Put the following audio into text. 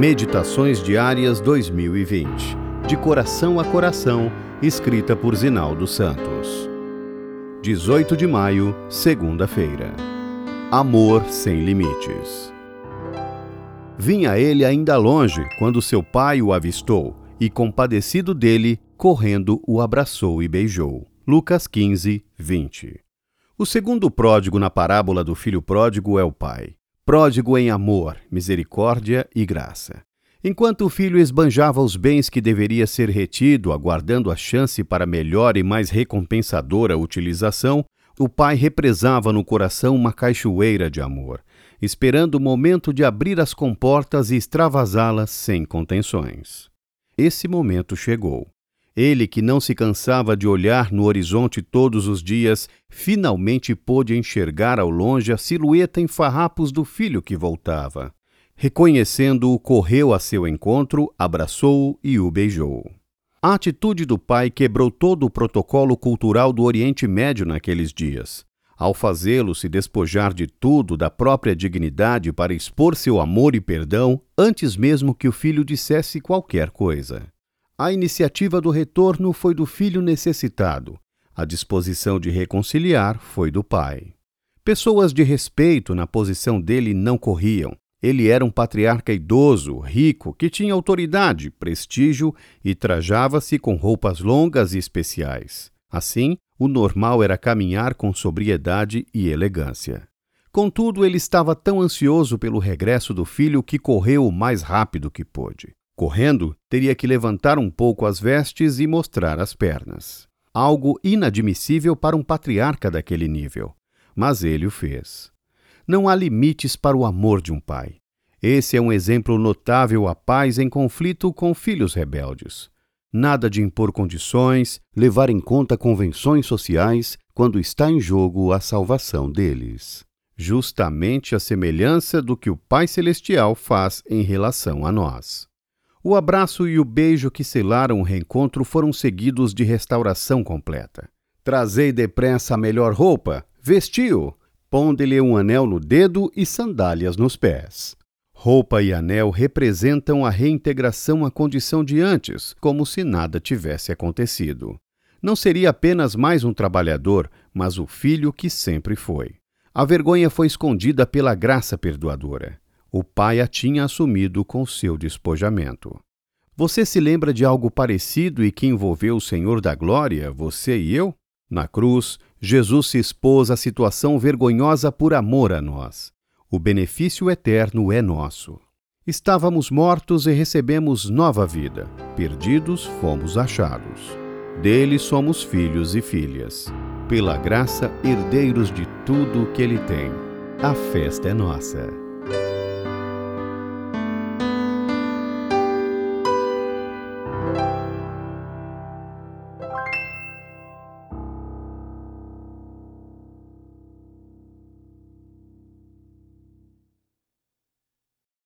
Meditações Diárias 2020. De coração a coração, escrita por Zinaldo Santos. 18 de maio, segunda-feira. Amor sem limites. Vinha ele ainda longe quando seu pai o avistou e, compadecido dele, correndo, o abraçou e beijou. Lucas 15, 20. O segundo pródigo na parábola do filho pródigo é o pai pródigo em amor, misericórdia e graça. Enquanto o filho esbanjava os bens que deveria ser retido, aguardando a chance para melhor e mais recompensadora utilização, o pai represava no coração uma cachoeira de amor, esperando o momento de abrir as comportas e extravasá-las sem contenções. Esse momento chegou. Ele, que não se cansava de olhar no horizonte todos os dias, finalmente pôde enxergar ao longe a silhueta em farrapos do filho que voltava. Reconhecendo-o, correu a seu encontro, abraçou-o e o beijou. A atitude do pai quebrou todo o protocolo cultural do Oriente Médio naqueles dias. Ao fazê-lo se despojar de tudo, da própria dignidade, para expor seu amor e perdão, antes mesmo que o filho dissesse qualquer coisa. A iniciativa do retorno foi do filho necessitado. A disposição de reconciliar foi do pai. Pessoas de respeito na posição dele não corriam. Ele era um patriarca idoso, rico, que tinha autoridade, prestígio e trajava-se com roupas longas e especiais. Assim, o normal era caminhar com sobriedade e elegância. Contudo, ele estava tão ansioso pelo regresso do filho que correu o mais rápido que pôde. Correndo, teria que levantar um pouco as vestes e mostrar as pernas. Algo inadmissível para um patriarca daquele nível. Mas ele o fez. Não há limites para o amor de um pai. Esse é um exemplo notável a pais em conflito com filhos rebeldes. Nada de impor condições, levar em conta convenções sociais quando está em jogo a salvação deles. Justamente a semelhança do que o Pai Celestial faz em relação a nós. O abraço e o beijo que selaram o reencontro foram seguidos de restauração completa. Trazei depressa a melhor roupa, vestiu, ponde-lhe um anel no dedo e sandálias nos pés. Roupa e anel representam a reintegração à condição de antes, como se nada tivesse acontecido. Não seria apenas mais um trabalhador, mas o filho que sempre foi. A vergonha foi escondida pela graça perdoadora o pai a tinha assumido com seu despojamento. Você se lembra de algo parecido e que envolveu o Senhor da Glória, você e eu? Na cruz, Jesus se expôs à situação vergonhosa por amor a nós. O benefício eterno é nosso. Estávamos mortos e recebemos nova vida. Perdidos, fomos achados. Dele somos filhos e filhas. Pela graça, herdeiros de tudo o que ele tem. A festa é nossa.